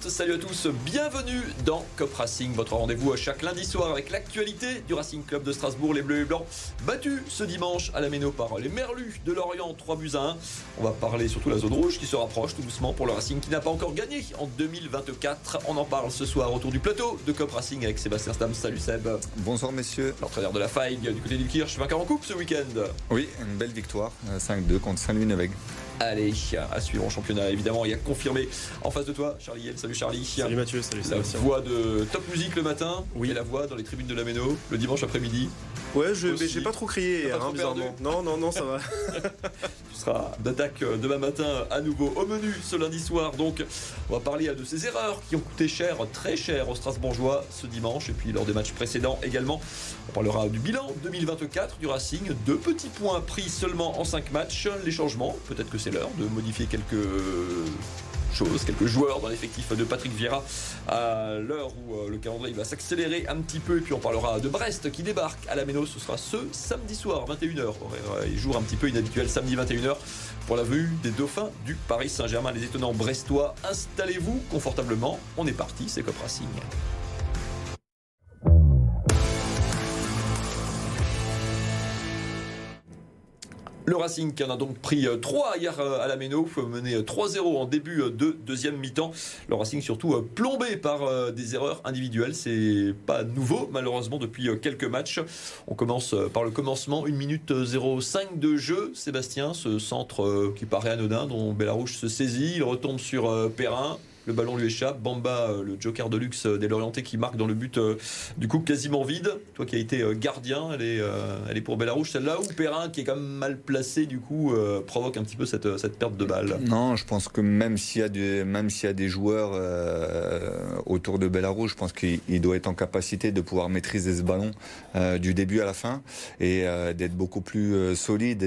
toutes, salut à tous, bienvenue dans Cop Racing, votre rendez-vous chaque lundi soir avec l'actualité du Racing Club de Strasbourg, les Bleus et Blancs, battus ce dimanche à la Méno par les Merlus de Lorient, 3 buts à 1. On va parler surtout de la zone rouge qui se rapproche tout doucement pour le Racing qui n'a pas encore gagné en 2024. On en parle ce soir autour du plateau de Cop Racing avec Sébastien Stam. Salut Seb. Bonsoir messieurs. L'entraîneur de la faille du côté du Kirch, vainqueur en coupe ce week-end. Oui, une belle victoire, 5-2 euh, contre Saint-Louis-Nevègue. Allez, à suivre en championnat, évidemment. Il y a confirmé en face de toi, Charlie Salut Charlie. Salut Mathieu, salut La voix de Top Music le matin oui. et la voix dans les tribunes de la Méno le dimanche après-midi. Ouais, je, mais j'ai pas trop crié hier, hein, bizarrement. Non, non, non, ça va. tu seras d'attaque euh, demain matin à nouveau au menu ce lundi soir. Donc, on va parler de ces erreurs qui ont coûté cher, très cher aux Strasbourgeois ce dimanche et puis lors des matchs précédents également. On parlera du bilan 2024 du Racing. Deux petits points pris seulement en cinq matchs. Les changements, peut-être que c'est l'heure de modifier quelques Quelques joueurs dans l'effectif de Patrick Vieira à l'heure où euh, le calendrier va s'accélérer un petit peu. Et puis on parlera de Brest qui débarque à la Méno. Ce sera ce samedi soir, 21h. Horaire et jour un petit peu inhabituel, samedi 21h pour la vue des dauphins du Paris Saint-Germain. Les étonnants brestois, installez-vous confortablement. On est parti, c'est Cop Racing. Le Racing qui en a donc pris 3 euh, hier euh, à la Méno, mené 3-0 euh, en début de deuxième mi-temps. Le Racing surtout plombé par des erreurs individuelles. C'est pas nouveau malheureusement depuis quelques matchs. On commence par le commencement, 1 minute 05 de jeu. Sébastien, ce centre qui paraît anodin dont Bellarouche se saisit, il retombe sur Perrin. Le ballon lui échappe. Bamba, euh, le joker de luxe des Lorientais qui marque dans le but euh, du coup quasiment vide. Toi qui as été euh, gardien, elle est, elle est pour Bellarouge celle-là ou Perrin qui est quand même mal placé du coup provoque un petit peu cette, cette perte de balle? Non, je pense que même s'il y a des, même s'il y a des joueurs autour de Bellarouge, je pense qu'il doit être en capacité de pouvoir maîtriser ce ballon du début à la fin et d'être beaucoup plus solide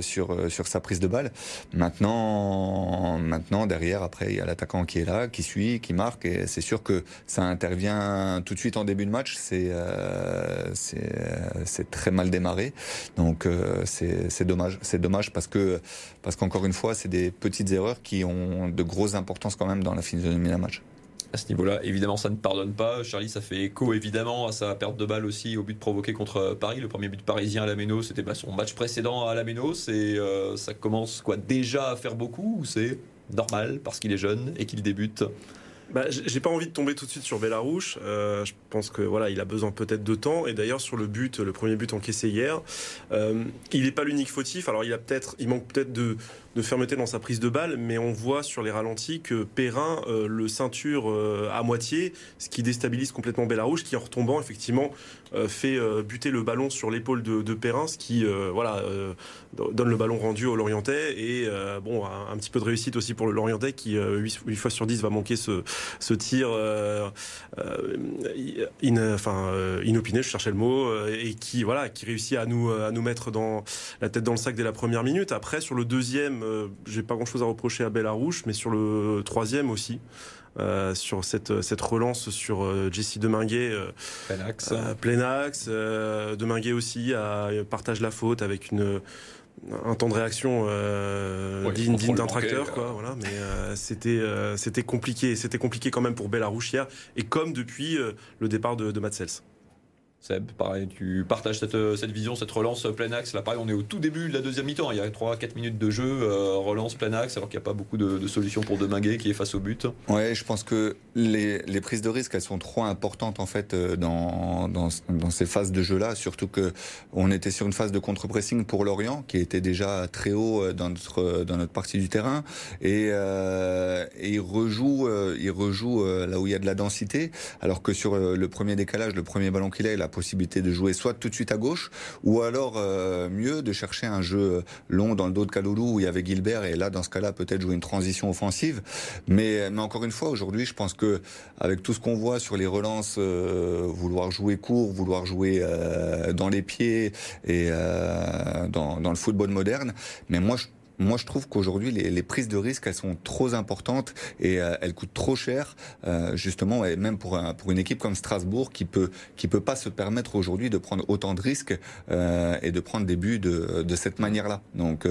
sur, sur sa prise de balle. Maintenant, maintenant derrière, après, il y a l'attaquant qui est là qui suit, qui marque. Et c'est sûr que ça intervient tout de suite en début de match. C'est euh, c'est très mal démarré. Donc euh, c'est dommage. C'est dommage parce que parce qu'encore une fois, c'est des petites erreurs qui ont de grosses importances quand même dans la physionomie d'un match à ce niveau-là. Évidemment, ça ne pardonne pas. Charlie, ça fait écho évidemment à sa perte de balle aussi, au but provoqué contre Paris. Le premier but parisien à la Méno, c'était son match précédent à la Méno. C'est, euh, ça commence quoi déjà à faire beaucoup ou c'est normal parce qu'il est jeune et qu'il débute bah, j'ai pas envie de tomber tout de suite sur Bellarouche. Euh, je pense que voilà, il a besoin peut-être de temps. Et d'ailleurs sur le but, le premier but encaissé hier, euh, il n'est pas l'unique fautif. Alors il a peut-être, il manque peut-être de, de fermeté dans sa prise de balle, mais on voit sur les ralentis que Perrin euh, le ceinture euh, à moitié, ce qui déstabilise complètement Bellarouche, qui en retombant effectivement euh, fait buter le ballon sur l'épaule de, Perrin, ce qui voilà donne le ballon rendu au Lorientais et bon un, petit peu de réussite aussi pour le Lorientais qui 8, fois sur 10 va manquer ce, ce tir enfin inopiné, je cherchais le mot, et qui voilà qui réussit à nous à nous mettre dans la tête dans le sac dès la première minute. Après sur le deuxième euh, j'ai pas grand chose à reprocher à Bellarouche, mais sur le troisième aussi. Euh, sur cette, cette relance sur euh, Jesse Deminguet. Euh, plein axe. plein axe. Deminguet aussi a, partage la faute avec une, un temps de réaction digne, d'un tracteur. Quoi, voilà, mais c'était, c'était compliqué. C'était compliqué quand même pour Bellarouche hier. Et comme depuis le départ de, de Matsels. Seb, pareil, tu partages cette, euh, cette, vision, cette relance plein axe. Là, pareil, on est au tout début de la deuxième mi-temps. Il y a 3-4 minutes de jeu, euh, relance plein axe, alors qu'il n'y a pas beaucoup de, solutions pour Deminguet qui est face au but. Ouais, je pense que les, les, prises de risque, elles sont trop importantes en fait euh, dans, dans, ces phases de jeu-là. Surtout que on était sur une phase de contre-pressing pour Lorient, qui était déjà très haut dans notre, dans notre partie du terrain. Et, et il rejoue, il rejoue là où il y a de la densité, alors que sur le premier décalage, le premier ballon qu'il a, il a possibilité de jouer soit tout de suite à gauche, ou alors euh, mieux de chercher un jeu long dans le dos de Kaloulou où il y avait Gilbert, et là dans ce cas-là peut-être jouer une transition offensive. Mais, mais encore une fois, aujourd'hui, je pense que avec tout ce qu'on voit sur les relances, euh, vouloir jouer court, vouloir jouer euh, dans les pieds et dans, dans, le football moderne, mais moi je moi je trouve qu'aujourd'hui les, prises de risque elles sont trop importantes et elles coûtent trop cher, justement, et même pour, pour une équipe comme Strasbourg qui peut qui peut pas se permettre aujourd'hui de prendre autant de risques et de prendre des buts de, de cette manière-là. Donc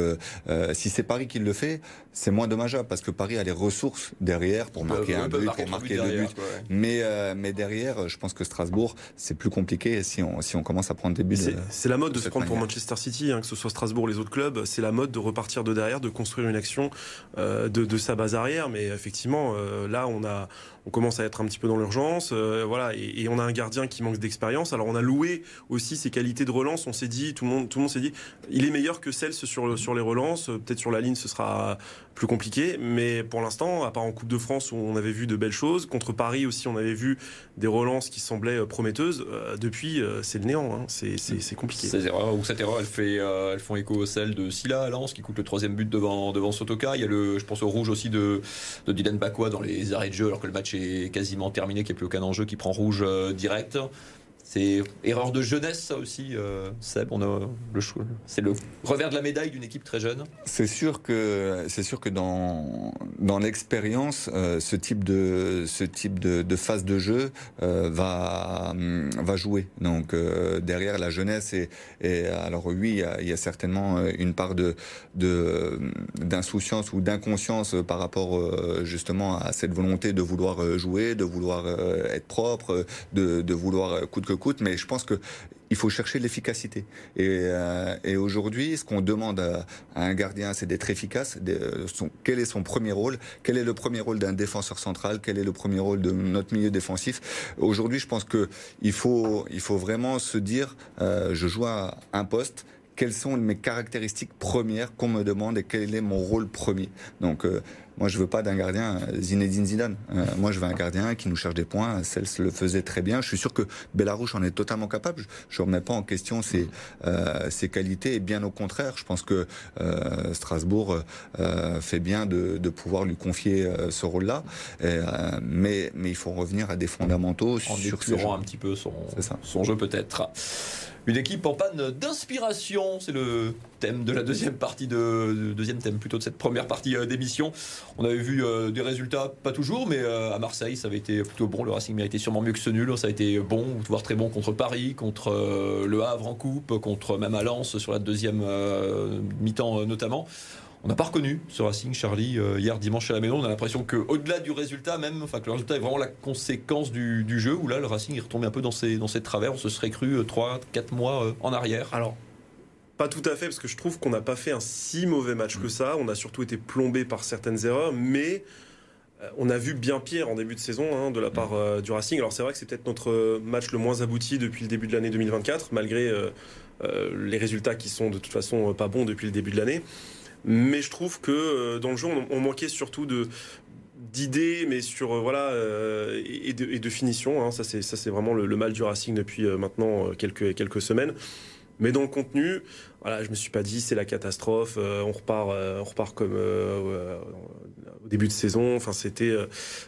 si c'est Paris qui le fait, c'est moins dommageable parce que Paris a les ressources derrière pour marquer un but, pour marquer deux buts. Mais, euh, mais derrière, je pense que Strasbourg, c'est plus compliqué si on, si on commence à prendre des buts. C'est la mode de, se prendre pour Manchester City, hein, que ce soit Strasbourg ou les autres clubs. C'est la mode de repartir de de construire une action euh, de, de, sa base arrière. Mais effectivement, euh, là, on a on commence à être un petit peu dans l'urgence, voilà, et, on a un gardien qui manque d'expérience. Alors on a loué aussi ses qualités de relance. On s'est dit, tout le monde, tout le monde s'est dit, il est meilleur que celle sur sur les relances. Peut-être sur la ligne, ce sera plus compliqué. Mais pour l'instant, à part en Coupe de France où on avait vu de belles choses, contre Paris aussi, on avait vu des relances qui semblaient euh, prometteuses. Euh, depuis, euh, c'est le néant. Hein. C'est compliqué. Ces erreurs, ou cette erreur, elles font écho à celle de Silla à Lens qui coûte le troisième but devant, devant Sotoka. Il y a le, je pense au rouge aussi de, de Dylan Bakwa dans les arrêts de jeu alors que le match est quasiment terminé, qu'il n'y a plus aucun enjeu, qui prend rouge direct. C'est erreur de jeunesse, ça aussi, euh, Seb. On a le c'est le revers de la médaille d'une équipe très jeune. C'est sûr que c'est sûr que dans dans l'expérience, euh, ce type de ce type de, phase de jeu euh, va va jouer. Donc derrière la jeunesse et, alors oui, il y, a, certainement une part de de d'insouciance ou d'inconscience par rapport justement à cette volonté de vouloir jouer, de vouloir être propre, de, de vouloir coûte que mais je pense que il faut chercher l'efficacité. Et, euh, et aujourd'hui, ce qu'on demande à, un gardien, c'est d'être efficace. Quel est son premier rôle Quel est le premier rôle d'un défenseur central Quel est le premier rôle de notre milieu défensif Aujourd'hui, je pense que il faut vraiment se dire, euh, je joue à un poste quelles sont mes caractéristiques premières qu'on me demande et quel est mon rôle premier. Donc, euh, moi, je veux pas d'un gardien euh, Zinedine Zidane. Euh, moi, je veux un gardien qui nous cherche des points. Celle le faisait très bien. Je suis sûr que Bellarouche en est totalement capable. Je ne remets pas en question ses, euh, ses qualités. Et bien au contraire, je pense que Strasbourg fait bien de, de, pouvoir lui confier ce rôle-là. mais, mais il faut revenir à des fondamentaux en sur un petit peu son, son jeu peut-être. Une équipe en panne d'inspiration, c'est le thème de la deuxième partie de, deuxième thème plutôt de cette première partie euh, d'émission. On avait vu euh, des résultats, pas toujours, mais euh, à Marseille, ça avait été plutôt bon. Le Racing méritait sûrement mieux que ce nul. Ça a été bon, voire très bon contre Paris, contre le Havre en coupe, contre même à Lens sur la deuxième mi-temps notamment. On n'a pas reconnu ce Racing, Charlie, hier dimanche à la maison. On a l'impression qu'au-delà du résultat, même, enfin que le résultat est vraiment la conséquence du, jeu, où là, le Racing est retombé un peu dans ses, dans ses travers. On se serait cru 3-4 mois en arrière. Alors, pas tout à fait, parce que je trouve qu'on n'a pas fait un si mauvais match que ça. On a surtout été plombé par certaines erreurs, mais euh, on a vu bien pire en début de saison hein, de la part euh, du Racing. Alors c'est vrai que c'est peut-être notre match le moins abouti depuis le début de l'année 2024, malgré euh, les résultats qui sont de toute façon pas bons depuis le début de l'année. Mais je trouve que dans le jeu, on, manquait surtout de d'idées, mais sur voilà et, de, finition. Hein. Ça c'est ça c'est vraiment le, mal du Racing depuis maintenant quelques quelques semaines. Mais dans le contenu, voilà, je me suis pas dit c'est la catastrophe, euh, on repart, euh, on repart comme euh, au début de saison. Enfin, c'était,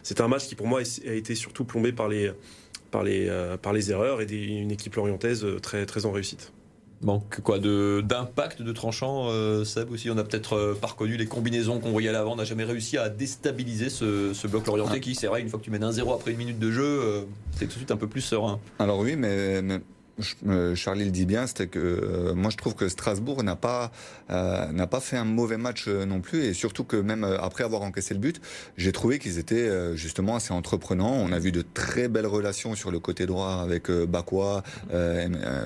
c'était un match qui pour moi a été surtout plombé par les, par les, par les erreurs et une équipe lorientaise très, très en réussite. Manque quoi de d'impact de tranchant, Seb aussi. On a peut-être pas reconnu les combinaisons qu'on voyait à l'avant. On n'a jamais réussi à déstabiliser ce, ce bloc lorienté ah. qui, c'est vrai, une fois que tu mènes un 0 après une minute de jeu, c'est tout de suite un peu plus serein. Alors oui, mais euh, Charlie le dit bien, c'était que euh, moi je trouve que Strasbourg n'a pas euh, n'a pas fait un mauvais match non plus et surtout que même après avoir encaissé le but, j'ai trouvé qu'ils étaient justement assez entreprenants. On a vu de très belles relations sur le côté droit avec Bakwa.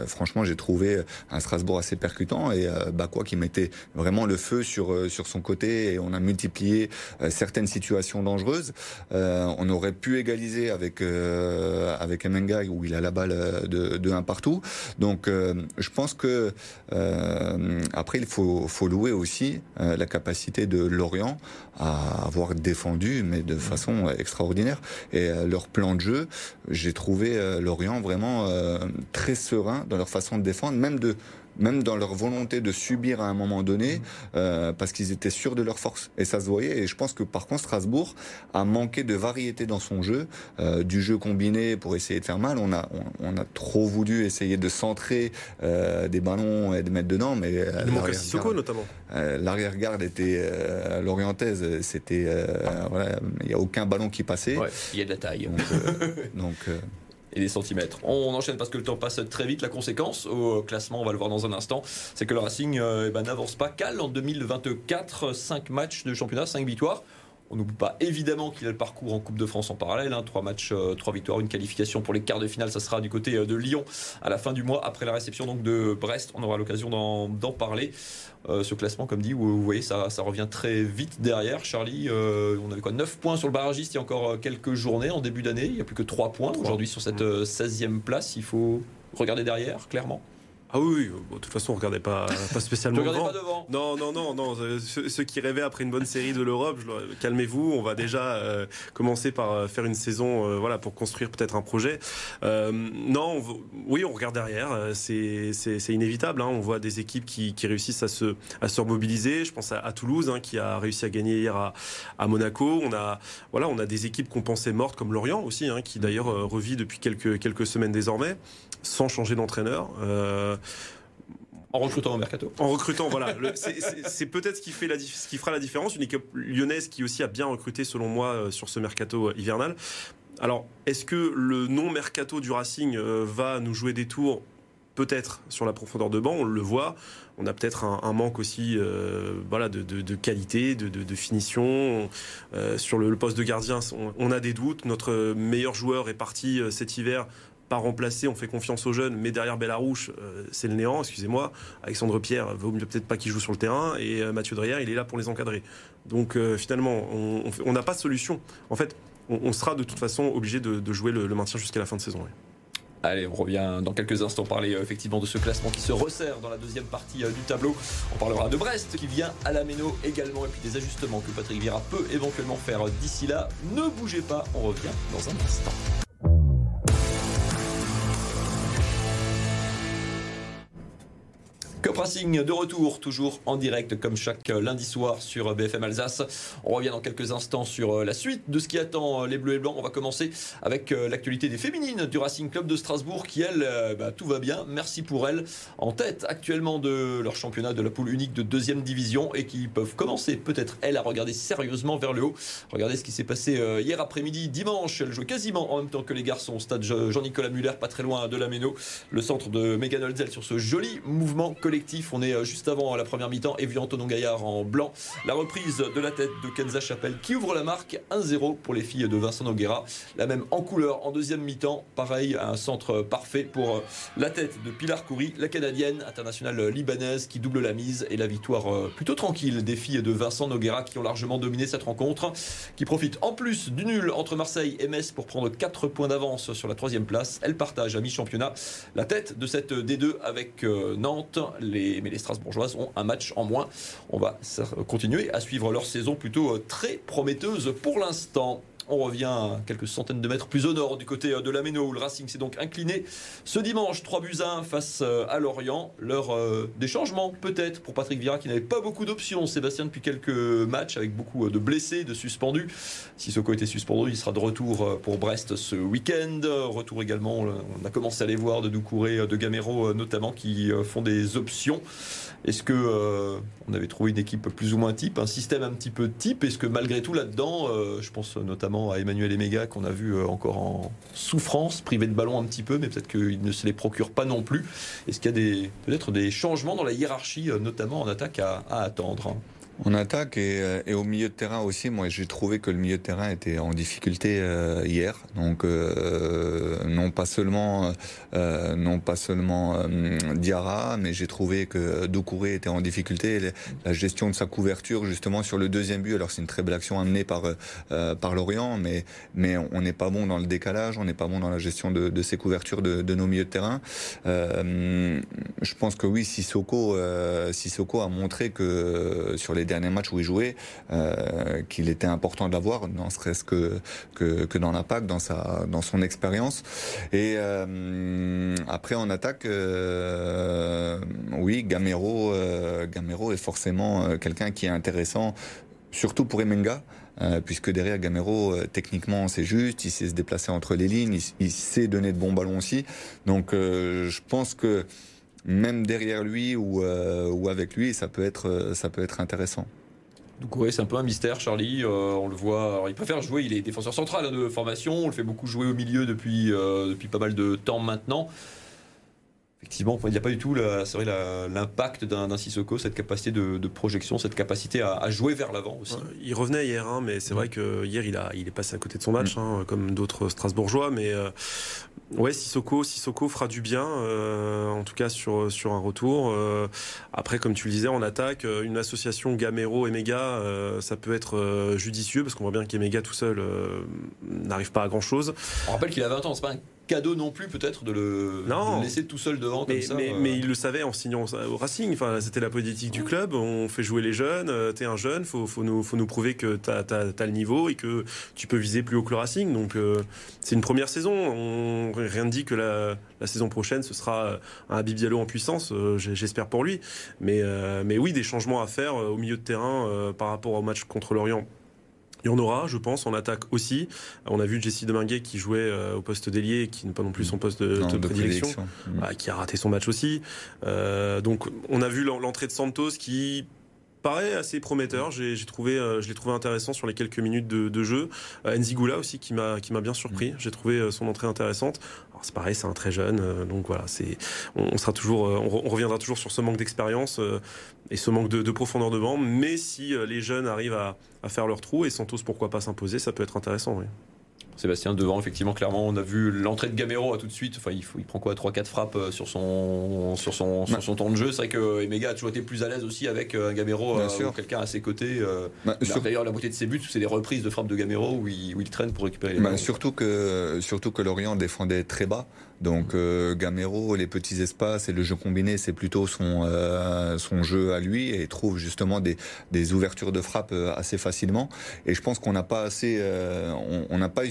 franchement, j'ai trouvé un Strasbourg assez percutant et Bakwa qui mettait vraiment le feu sur sur son côté et on a multiplié certaines situations dangereuses. on aurait pu égaliser avec avec Emenga où il a la balle de, de un Donc, euh, je pense que euh, après, il faut, faut louer aussi euh, la capacité de Lorient à avoir défendu, mais de façon extraordinaire. Et leur plan de jeu, j'ai trouvé Lorient vraiment très serein dans leur façon de défendre, même de même dans leur volonté de subir à un moment donné, euh, parce qu'ils étaient sûrs de leur force. Et ça se voyait. Et je pense que par contre, Strasbourg a manqué de variété dans son jeu, euh, du jeu combiné pour essayer de faire mal. On a, on, a trop voulu essayer de centrer euh, des ballons et de mettre dedans, mais il manque Sissoko notamment. L'arrière-garde était l'orientaise, c'était voilà, il n'y a aucun ballon qui passait. il y a de la taille. donc et des centimètres. On enchaîne parce que le temps passe très vite. La conséquence au classement, on va le voir dans un instant, c'est que le Racing euh, eh ben, n'avance pas. Cal en 2024, 5 matchs de championnat, 5 victoires. On n'oublie pas évidemment qu'il a le parcours en Coupe de France en parallèle. Hein, trois matchs, euh, trois victoires, une qualification pour les quarts de finale. Ça sera du côté euh, de Lyon à la fin du mois après la réception donc de Brest. On aura l'occasion d'en parler. Euh, ce classement, comme dit, vous voyez, ça, ça revient très vite derrière. Charlie, on avait quoi 9 points sur le barragiste il y a encore quelques journées en début d'année. Il n'y a plus que 3 points aujourd'hui sur cette 16e place. Il faut regarder derrière, clairement. Ah oui, de toute façon, on regardait pas, pas spécialement devant. Pas devant. Non, non, non, non. Euh, ceux, qui rêvaient après une bonne série de l'Europe, calmez-vous. On va déjà euh, commencer par euh, faire une saison, voilà, pour construire peut-être un projet. non, oui, on regarde derrière. C'est inévitable. Hein. On voit des équipes qui, qui, réussissent à se, à se remobiliser. Je pense à, Toulouse, hein, qui a réussi à gagner hier à, à, Monaco. On a, voilà, on a des équipes qu'on pensait mortes, comme Lorient aussi, hein, qui d'ailleurs revit depuis quelques, quelques semaines désormais, sans changer d'entraîneur. En recrutant au mercato. En recrutant, voilà. C'est peut-être ce qui, fait la, ce qui fera la différence. Une équipe lyonnaise qui aussi a bien recruté, selon moi, euh, sur ce mercato euh, hivernal. Alors, est-ce que le non-mercato du Racing euh, va nous jouer des tours? Peut-être sur la profondeur de banc, on le voit. On a peut-être un, manque aussi voilà, de, qualité, de, finition. sur le, poste de gardien, on, a des doutes. Notre meilleur joueur est parti cet hiver pas remplacer, on fait confiance aux jeunes, mais derrière Bellarouche, euh, c'est le néant, excusez-moi. Alexandre Pierre vaut mieux peut-être pas qu'il joue sur le terrain, et euh, Mathieu Dreyer, il est là pour les encadrer. Donc euh, finalement, on n'a pas de solution. En fait, on, sera de toute façon obligé de, jouer le, maintien jusqu'à la fin de saison. Allez, on revient dans quelques instants parler effectivement de ce classement qui se resserre dans la deuxième partie du tableau. On parlera de Brest qui vient à la Méno également et puis des ajustements que Patrick Vieira peut éventuellement faire d'ici là. Ne bougez pas, on revient dans un instant. Racing de retour, toujours en direct comme chaque lundi soir sur BFM Alsace. On revient dans quelques instants sur euh, la suite de ce qui attend euh, les Bleus et Blancs. On va commencer avec euh, l'actualité des féminines du Racing Club de Strasbourg qui, elles, bah, tout va bien. Merci pour elles. En tête actuellement de leur championnat de la poule unique de deuxième division et qui peuvent commencer peut-être, elles, à regarder sérieusement vers le haut. Regardez ce qui s'est passé hier après-midi, dimanche. Elles jouent quasiment en même temps que les garçons au stade Jean-Nicolas Muller, pas très loin de la Méno. Le centre de Megan Holzel sur ce joli mouvement collectif. On est euh, juste avant la première mi-temps et vu Antonin Gaillard en blanc. La reprise de la tête de Kenza Chapelle qui ouvre la marque 1-0 pour les filles de Vincent Noguera. La même en couleur en deuxième mi-temps. Pareil, un centre parfait pour euh, la tête de Pilar Coury, la canadienne internationale libanaise qui double la mise et la victoire euh, plutôt tranquille des filles de Vincent Noguera qui ont largement dominé cette rencontre. Qui profitent en plus du nul entre Marseille et Metz pour prendre 4 points d'avance sur la troisième place. Elle partage à mi-championnat la tête de cette D2 avec Nantes mais les Strasbourgeoises ont un match en moins. On va continuer à suivre leur saison plutôt euh, très prometteuse pour l'instant. On revient quelques centaines de mètres plus au nord du côté euh, de la Méno où le Racing s'est donc incliné ce dimanche 3 buts 1 face euh, à Lorient. L'heure des changements peut-être pour Patrick Vira qui n'avait pas beaucoup d'options. Sébastien depuis quelques matchs avec beaucoup de blessés, de suspendus. Si Soko était suspendu, il sera de retour pour Brest ce week-end. Retour également, on a commencé à les voir de Doucouré, de Gamero notamment qui font des options. Est-ce que euh, on avait trouvé une équipe plus ou moins type, un système un petit peu type? Est-ce que malgré tout là-dedans, euh, je pense notamment à Emmanuel Emega qu'on a vu euh, encore en souffrance, privé de ballon un petit peu, mais peut-être qu'il ne se les procure pas non plus. Est-ce qu'il y a peut-être des changements dans la hiérarchie, notamment en attaque, à attendre? On attaque et, et, au milieu de terrain aussi. Moi, j'ai trouvé que le milieu de terrain était en difficulté euh, hier. Donc, euh, non pas seulement, euh, non pas seulement euh, Diarra, mais j'ai trouvé que Doucouré était en difficulté. La gestion de sa couverture, justement, sur le deuxième but. Alors, c'est une très belle action amenée par par Lorient, mais mais on n'est pas bon dans le décalage, on n'est pas bon dans la gestion de, de ces couvertures de, de, nos milieux de terrain. je pense que oui, Sissoko, Sissoko a montré que sur les derniers matchs où il jouait, euh, qu'il était important d'avoir, non serait-ce que, que, dans l'impact, dans, sa, dans son expérience. Et euh, après, en attaque, oui, Gamero, Gamero est forcément quelqu'un qui est intéressant, surtout pour Emenga. puisque derrière Gamero, techniquement, c'est juste, il sait se déplacer entre les lignes, il, sait donner de bons ballons aussi. Donc, je pense que même derrière lui ou, ou avec lui, ça peut être, ça peut être intéressant. Donc ouais, c'est un peu un mystère, Charlie. Euh, on le voit. il préfère jouer. Il est défenseur central hein, de formation. On le fait beaucoup jouer au milieu depuis euh, depuis pas mal de temps maintenant. Effectivement, il n'y a pas du tout, c'est vrai, l'impact d'un Sissoko, cette capacité de, projection, cette capacité à, jouer vers l'avant aussi. il revenait hier, hein, mais c'est vrai que hier il a, il est passé à côté de son match, mm. hein, comme d'autres Strasbourgeois. Mais euh, ouais, Sissoko, Sissoko fera du bien, euh, en tout cas sur sur un retour. Euh, après, comme tu le disais, en attaque, une association Gamero et Mega, ça peut être judicieux parce qu'on voit bien qu'Emega tout seul n'arrive pas à grand chose. On rappelle qu'il a 20 ans, c'est pas un cadeau non plus peut-être de, le, laisser tout seul devant mais, comme ça. Mais, euh. il le savait en signant au Racing. Enfin, c'était la politique du club. On fait jouer les jeunes. Euh, t'es un jeune, faut, faut nous, faut nous prouver que t'as as, le niveau et que tu peux viser plus haut que le Racing. Donc euh, c'est une première saison. On, rien ne dit que la, la saison prochaine ce sera un Habib Diallo en puissance. J'espère pour lui. Mais, mais oui, des changements à faire au milieu de terrain par rapport au match contre l'Orient il y en aura, je pense, en attaque aussi. On a vu Jesse Deminguet qui jouait euh, au poste d'ailier, qui n'est pas non plus son poste de, prédilection, bah, qui a raté son match aussi. Euh, donc, on a vu l'entrée de Santos qui paraît assez prometteur. J'ai trouvé, euh, je l'ai trouvé intéressant sur les quelques minutes de, jeu. Euh, Nzigula aussi qui m'a qui m'a bien surpris. Mm. J'ai trouvé son entrée intéressante. C'est pareil, c'est un très jeune, donc voilà, c'est on, sera toujours, on, reviendra toujours sur ce manque d'expérience et ce manque de, profondeur de banc. Mais si les jeunes arrivent à, à faire leur trou et Santos pourquoi pas s'imposer, ça peut être intéressant. Oui. Sébastien devant effectivement clairement on a vu l'entrée de Gamero à tout de suite. Enfin il, faut, il prend quoi 3-4 frappes euh, sur son sur son sur son temps de jeu. C'est vrai que Emega a toujours été plus à l'aise aussi avec euh, un Gamero euh, ou quelqu'un à ses côtés bah, d'ailleurs la beauté de ses buts c'est des reprises de frappes de Gamero où il, où il traîne pour récupérer les bah, surtout que surtout que Lorient défendait très bas donc euh, Gamero, les petits espaces et le jeu combiné, c'est plutôt son euh, son jeu à lui et trouve justement des, des ouvertures de frappe euh, assez facilement. Et je pense qu'on n'a pas assez on n'a pas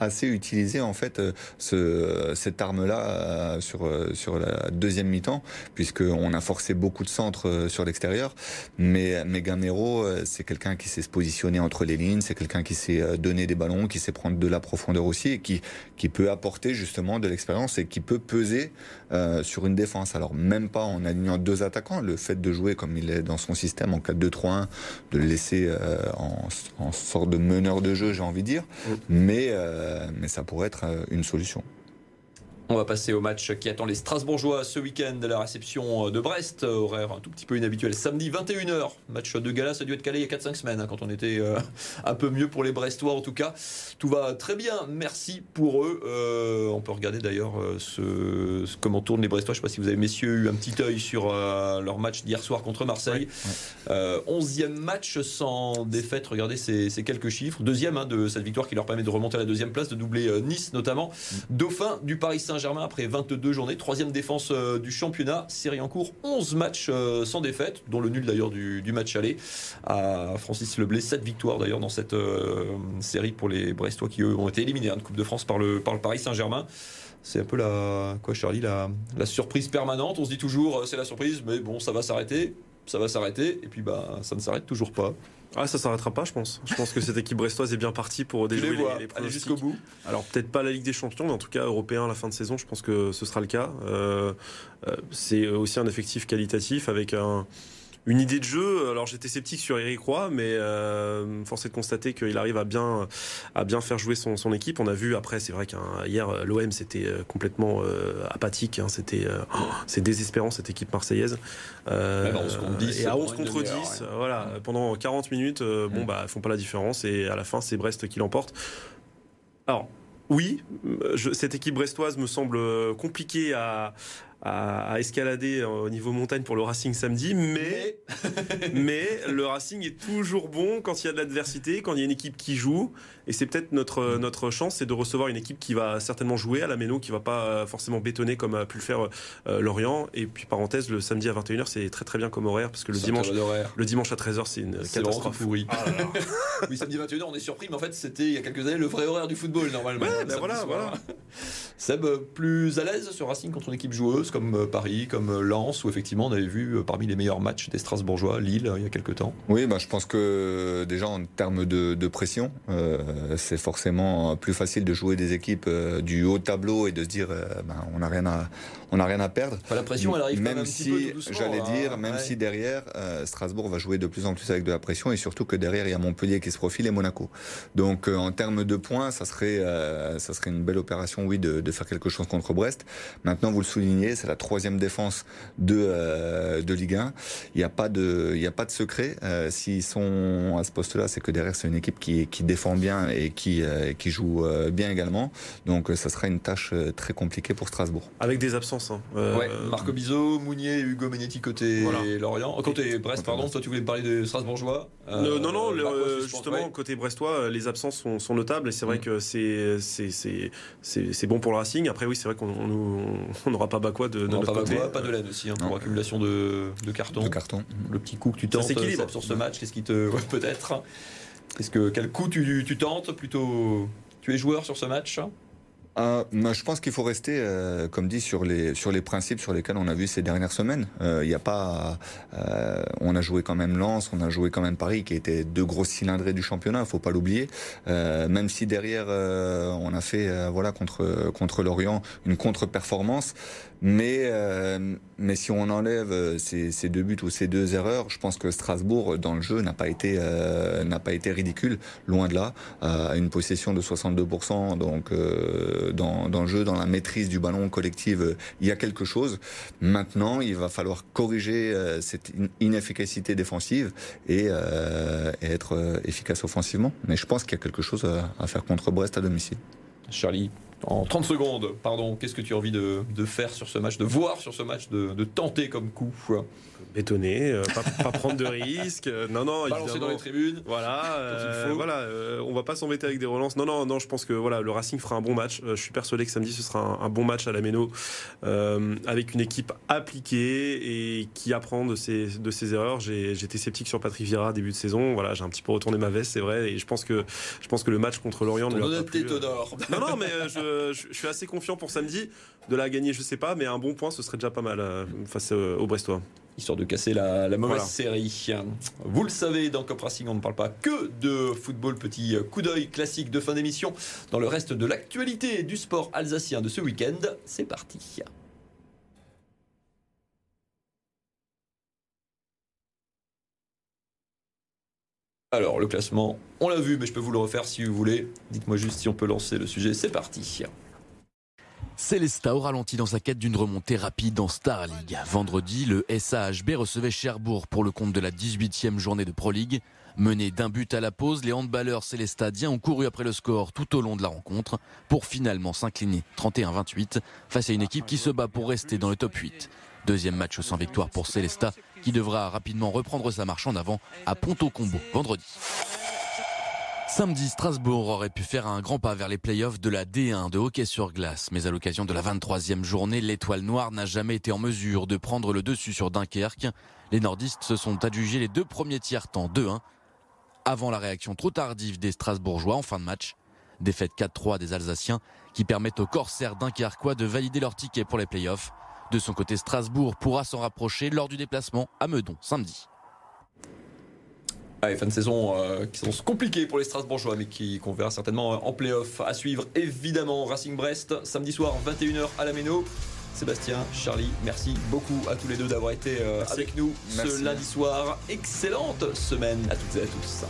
assez utilisé en fait ce, cette arme-là sur sur la deuxième mi-temps puisqu'on a forcé beaucoup de centres sur l'extérieur. Mais mais Gamero, c'est quelqu'un qui sait se positionner entre les lignes, c'est quelqu'un qui sait donner des ballons, qui sait prendre de la profondeur aussi et qui qui peut apporter justement de l'expérience c'est qui peut peser euh, sur une défense. Alors même pas en alignant deux attaquants, le fait de jouer comme il est dans son système en 4-2-3-1, de le laisser euh, en, sorte de meneur de jeu, j'ai envie de dire, mais, euh, mais ça pourrait être une solution. On va passer au match qui attend les Strasbourgeois ce week-end, la réception de Brest, horaire un tout petit peu inhabituel, samedi 21h. Match de gala, ça a dû être calé il y a 4-5 semaines, hein, quand on était euh, un peu mieux pour les Brestois en tout cas. Tout va très bien, merci pour eux. Euh, on peut regarder d'ailleurs euh, ce, comment tournent les Brestois. Je ne sais pas si vous avez, messieurs, eu un petit œil sur leur match d'hier soir contre Marseille. 11e match sans défaite, regardez ces, quelques chiffres. Deuxième hein, de cette victoire qui leur permet de remonter à la deuxième place, de doubler Nice notamment. Mm. Dauphin du Paris Saint-Germain germain après 22 journées. Troisième défense euh, du championnat. Série en cours, 11 matchs euh, sans défaite, dont le nul d'ailleurs du, match aller à Francis Leblé. 7 victoires d'ailleurs dans cette euh, série pour les Brestois qui eux ont été éliminés en hein, Coupe de France par le, par le Paris Saint-Germain. C'est un peu la, quoi Charlie, la surprise permanente. On se dit toujours c'est la surprise, mais bon, ça va s'arrêter ça va s'arrêter et puis bah ça ne s'arrête toujours pas. Ah, ça s'arrêtera pas, je pense. Je pense que cette équipe brestoise est bien partie pour déjouer les, les, jusqu'au bout. Alors peut-être pas la Ligue des Champions, mais en tout cas européen à la fin de saison, je pense que ce sera le cas. Euh, euh, c'est aussi un effectif qualitatif avec un une idée de jeu. Alors j'étais sceptique sur Eric Roy, mais euh, force est de constater qu'il arrive à bien à bien faire jouer son, son équipe. On a vu après, c'est vrai qu'hier l'OM c'était euh, complètement euh, apathique. Hein, c'était oh, c'est désespérant cette équipe marseillaise. Euh, et à 11 contre 10, voilà, pendant 40 minutes, bon mm. bah font pas la différence et à la fin c'est Brest qui l'emporte. Alors oui, je, cette équipe brestoise me semble compliquée à à, escalader au niveau montagne pour le Racing samedi, mais, mais le Racing est toujours bon quand il y a de l'adversité, quand il y a une équipe qui joue. Et c'est peut-être notre, notre chance, c'est de recevoir une équipe qui va certainement jouer à la Méno, qui va pas forcément bétonner comme a pu le faire euh, Lorient. Et puis parenthèse, le samedi à 21h, c'est très très bien comme horaire parce que le dimanche, le dimanche à 13h, c'est une catastrophe. Oui. Ah oui, samedi 21h, on est surpris, mais en fait, c'était il y a quelques années le vrai horaire du football normalement. Ouais, ben voilà, voilà. Seb, plus à l'aise sur Racing contre une équipe joueuse comme euh, Paris, comme euh, Lens, où effectivement on avait vu parmi les meilleurs matchs des Strasbourgeois, Lille, il y a quelques temps. Oui, bah, je pense que déjà en termes de, de pression, c'est forcément plus facile de jouer des équipes du haut tableau et de se dire ben, on n'a rien à on n'a rien à perdre. la pression, elle arrive même, même si, j'allais hein. dire, même si derrière, euh, Strasbourg va jouer de plus en plus avec de la pression et surtout que derrière, il y a Montpellier qui se profile et Monaco. Donc, euh, en termes de points, ça serait, euh, ça serait une belle opération, oui, de, de, faire quelque chose contre Brest. Maintenant, vous le soulignez, c'est la troisième défense de, de Ligue 1. Il n'y a pas de, il n'y a pas de secret. S'ils sont à ce poste-là, c'est que derrière, c'est une équipe qui, qui défend bien et qui, qui joue bien également. Donc, ça sera une tâche très compliquée pour Strasbourg. Avec des absences Hein. Euh, ouais, Marco Bizot, Mounier, Hugo Menetti côté Lorient. Euh, côté Brest, pardon, toi tu voulais me parler de Strasbourgeois euh, Non, non, justement, côté brestois, les absences sont, notables et c'est vrai mm. que c'est bon pour le Racing. Après, oui, c'est vrai qu'on n'aura pas Bakoua de, de notre pas côté. pas de l'aide aussi, hein, pour accumulation de, de cartons. De. Le petit coup que tu tentes sur ce match, qu'est-ce qui te. Peut-être? Qu'est-ce que, quel coup tu, tu tentes Plutôt? Tu es joueur sur ce match? Ah, je pense qu'il faut rester, euh, comme dit, sur les sur les principes sur lesquels on a vu ces dernières semaines. Il euh, y a pas, euh, on a joué quand même Lens, on a joué quand même Paris, qui étaient deux grosses cylindrées du championnat. Faut pas l'oublier. même si derrière, on a fait, voilà, contre contre Lorient une contre-performance. Mais, euh, mais si on enlève euh, ces, deux buts ou ces deux erreurs, je pense que Strasbourg, dans le jeu, n'a pas, été euh, n'a pas été ridicule, loin de là, à une possession de 62%. Donc, euh, dans, dans, le jeu, dans la maîtrise du ballon collective, il y a quelque chose. Maintenant, il va falloir corriger cette inefficacité défensive et, et être efficace offensivement. Mais je pense qu'il y a quelque chose à faire contre Brest à domicile. Charlie, en 30 secondes, pardon, qu'est-ce que tu as envie de, faire sur ce match, de voir sur ce match, de, de tenter comme coup bétonner, euh, pas, prendre de risques. Euh, non, non, Balancer dans les tribunes. Voilà, euh, voilà, on va pas s'embêter avec des relances. Non, non, non, je pense que voilà, le Racing fera un bon match. je suis persuadé que samedi ce sera un, bon match à la Méno, avec une équipe appliquée et qui apprend de ses, de ses erreurs. J'étais sceptique sur Patrick Vieira début de saison. Voilà, j'ai un petit peu retourné ma veste, c'est vrai, et je pense que je pense que le match contre Lorient lui a pas Non, non, mais je, je, suis assez confiant pour samedi. De la gagner, je sais pas, mais un bon point, ce serait déjà pas mal face aux Brestois histoire de casser la, mauvaise série. Vous le savez, dans Cop Racing, on ne parle pas que de football. Petit coup d'œil classique de fin d'émission dans le reste de l'actualité du sport alsacien de ce week-end. C'est parti. Alors, le classement, on l'a vu, mais je peux vous le refaire si vous voulez. Dites-moi juste si on peut lancer le sujet. C'est parti. Célesta au ralenti dans sa quête d'une remontée rapide en Star League. Vendredi, le SAHB recevait Cherbourg pour le compte de la 18e journée de Pro League. Mené d'un but à la pause, les handballeurs célestadiens ont couru après le score tout au long de la rencontre pour finalement s'incliner 31-28 face à une équipe qui se bat pour rester dans le top 8. Deuxième match sans victoire pour Célesta qui devra rapidement reprendre sa marche en avant à Ponto Combo vendredi. Samedi, Strasbourg aurait pu faire un grand pas vers les playoffs de la D1 de hockey sur glace, mais à l'occasion de la 23e journée, l'étoile noire n'a jamais été en mesure de prendre le dessus sur Dunkerque. Les nordistes se sont adjugés les deux premiers tiers temps 2-1 avant la réaction trop tardive des Strasbourgeois en fin de match. Défaite 4-3 des Alsaciens qui permettent aux corsaires dunkerquois de valider leur ticket pour les playoffs. De son côté, Strasbourg pourra s'en rapprocher lors du déplacement à Meudon samedi. Allez, fin de saison euh, qui sont compliquées pour les Strasbourgeois, mais qui qu'on verra certainement en playoff. À suivre évidemment Racing Brest, samedi soir 21h à la Méno. Sébastien, Charlie, merci beaucoup à tous les deux d'avoir été euh, avec nous ce lundi soir. Excellente semaine à toutes et à tous.